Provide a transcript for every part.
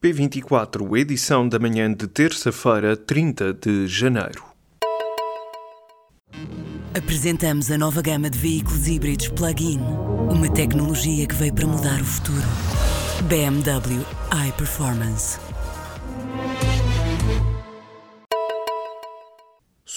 P24, edição da manhã de terça-feira, 30 de janeiro. Apresentamos a nova gama de veículos híbridos plug-in. Uma tecnologia que veio para mudar o futuro. BMW iPerformance.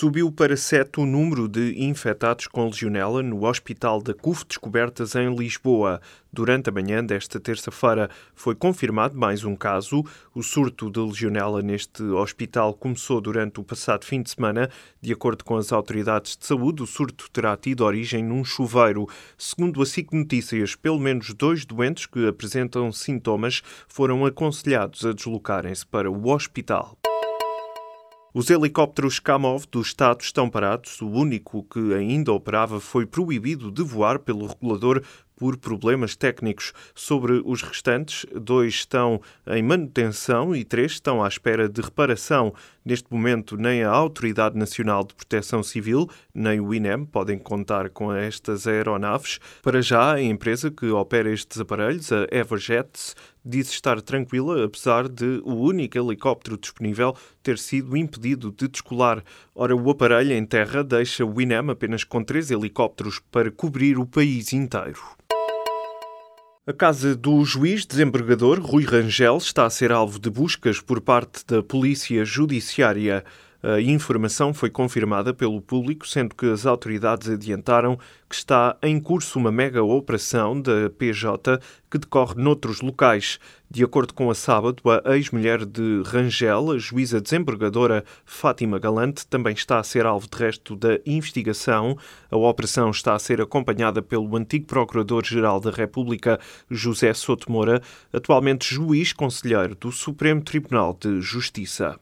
Subiu para 7 o número de infectados com legionela no Hospital da CUF Descobertas em Lisboa. Durante a manhã desta terça-feira foi confirmado mais um caso. O surto de legionela neste hospital começou durante o passado fim de semana. De acordo com as autoridades de saúde, o surto terá tido origem num chuveiro. Segundo a SIC Notícias, pelo menos dois doentes que apresentam sintomas foram aconselhados a deslocarem-se para o hospital. Os helicópteros Kamov do Estado estão parados. O único que ainda operava foi proibido de voar pelo regulador por problemas técnicos. Sobre os restantes, dois estão em manutenção e três estão à espera de reparação. Neste momento, nem a Autoridade Nacional de Proteção Civil, nem o INEM podem contar com estas aeronaves. Para já, a empresa que opera estes aparelhos, a Everjets, diz estar tranquila, apesar de o único helicóptero disponível ter sido impedido de descolar. Ora, o aparelho em terra deixa o INEM apenas com três helicópteros para cobrir o país inteiro. A casa do juiz desembargador Rui Rangel está a ser alvo de buscas por parte da Polícia Judiciária. A informação foi confirmada pelo público, sendo que as autoridades adiantaram que está em curso uma mega operação da PJ que decorre noutros locais. De acordo com a sábado, a ex-mulher de Rangel, a juíza desembargadora Fátima Galante, também está a ser alvo de resto da investigação. A operação está a ser acompanhada pelo antigo Procurador-Geral da República, José Soto Moura, atualmente juiz conselheiro do Supremo Tribunal de Justiça.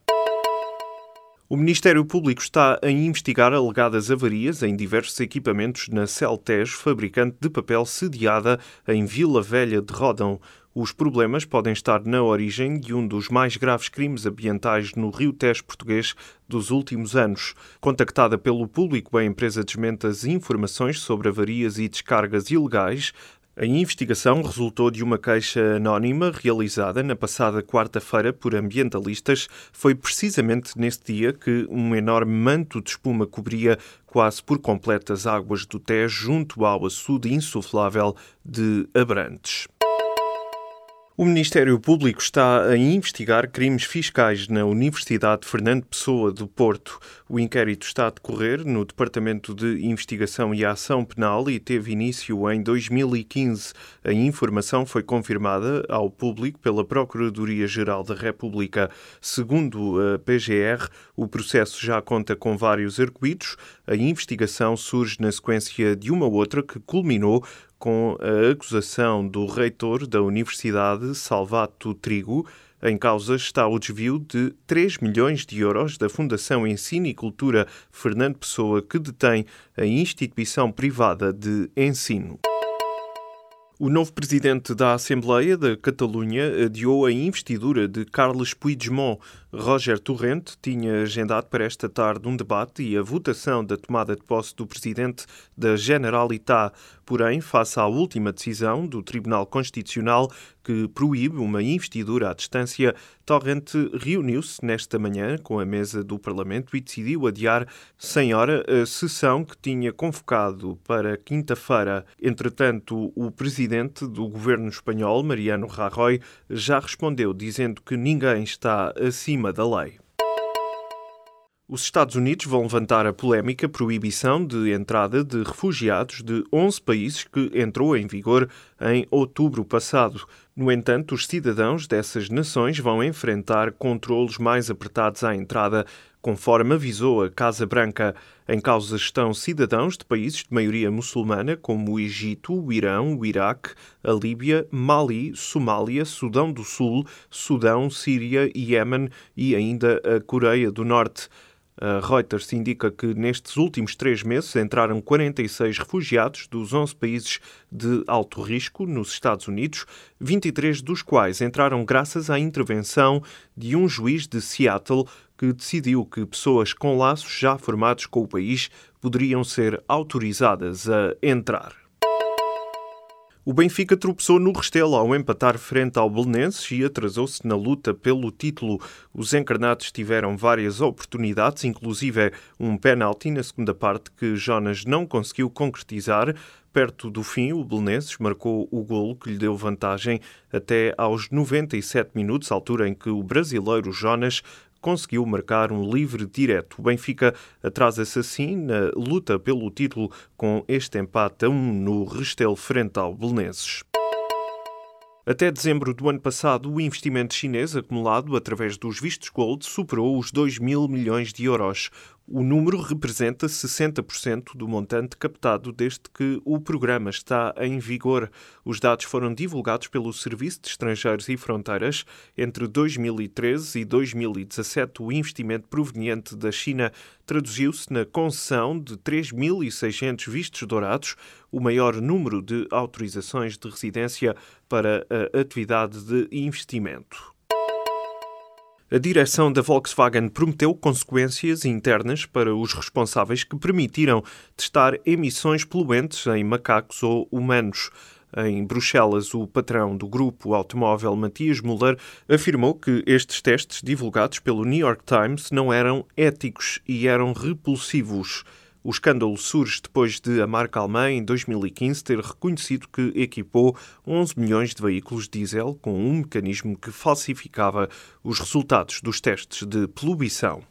O Ministério Público está a investigar alegadas avarias em diversos equipamentos na Celtes, fabricante de papel sediada em Vila Velha de Rodão. Os problemas podem estar na origem de um dos mais graves crimes ambientais no Rio Tejo português dos últimos anos. Contactada pelo público, a empresa desmente as informações sobre avarias e descargas ilegais. A investigação resultou de uma queixa anónima realizada na passada quarta-feira por ambientalistas. Foi precisamente nesse dia que um enorme manto de espuma cobria quase por completo as águas do Tejo junto ao açude insuflável de Abrantes. O Ministério Público está a investigar crimes fiscais na Universidade Fernando Pessoa do Porto. O inquérito está a decorrer no Departamento de Investigação e Ação Penal e teve início em 2015. A informação foi confirmada ao público pela Procuradoria-Geral da República. Segundo a PGR, o processo já conta com vários arguídos. A investigação surge na sequência de uma outra que culminou com a acusação do reitor da Universidade, Salvato Trigo. Em causa está o desvio de 3 milhões de euros da Fundação Ensino e Cultura Fernando Pessoa, que detém a instituição privada de ensino. O novo presidente da Assembleia da Catalunha adiou a investidura de Carles Puigdemont. Roger Torrente tinha agendado para esta tarde um debate e a votação da tomada de posse do presidente da Generalitat. Porém, face à última decisão do Tribunal Constitucional que proíbe uma investidura à distância, Torrente reuniu-se nesta manhã com a mesa do Parlamento e decidiu adiar sem hora a sessão que tinha convocado para quinta-feira. Entretanto, o presidente do governo espanhol, Mariano Rajoy, já respondeu dizendo que ninguém está acima da lei. Os Estados Unidos vão levantar a polémica proibição de entrada de refugiados de 11 países que entrou em vigor em outubro passado. No entanto, os cidadãos dessas nações vão enfrentar controlos mais apertados à entrada, conforme avisou a Casa Branca. Em causa estão cidadãos de países de maioria muçulmana, como o Egito, o Irão, o Iraque, a Líbia, Mali, Somália, Sudão do Sul, Sudão, Síria, Iémen e ainda a Coreia do Norte. A Reuters indica que nestes últimos três meses entraram 46 refugiados dos 11 países de alto risco nos Estados Unidos, 23 dos quais entraram graças à intervenção de um juiz de Seattle que decidiu que pessoas com laços já formados com o país poderiam ser autorizadas a entrar. O Benfica tropeçou no Restelo ao empatar frente ao Belenenses e atrasou-se na luta pelo título. Os encarnados tiveram várias oportunidades, inclusive um penalti na segunda parte que Jonas não conseguiu concretizar. Perto do fim, o Belenenses marcou o golo que lhe deu vantagem até aos 97 minutos, altura em que o brasileiro Jonas conseguiu marcar um livre direto. O Benfica atrasa-se assim na luta pelo título com este empate a um no Restelo frente ao Belenenses. Até dezembro do ano passado, o investimento chinês acumulado através dos vistos gold superou os 2 mil milhões de euros. O número representa 60% do montante captado desde que o programa está em vigor. Os dados foram divulgados pelo Serviço de Estrangeiros e Fronteiras. Entre 2013 e 2017, o investimento proveniente da China traduziu-se na concessão de 3.600 vistos dourados, o maior número de autorizações de residência para a atividade de investimento. A direção da Volkswagen prometeu consequências internas para os responsáveis que permitiram testar emissões poluentes em macacos ou humanos. Em Bruxelas, o patrão do grupo automóvel Matias Müller afirmou que estes testes divulgados pelo New York Times não eram éticos e eram repulsivos. O escândalo surge depois de a marca alemã, em 2015, ter reconhecido que equipou 11 milhões de veículos diesel com um mecanismo que falsificava os resultados dos testes de poluição.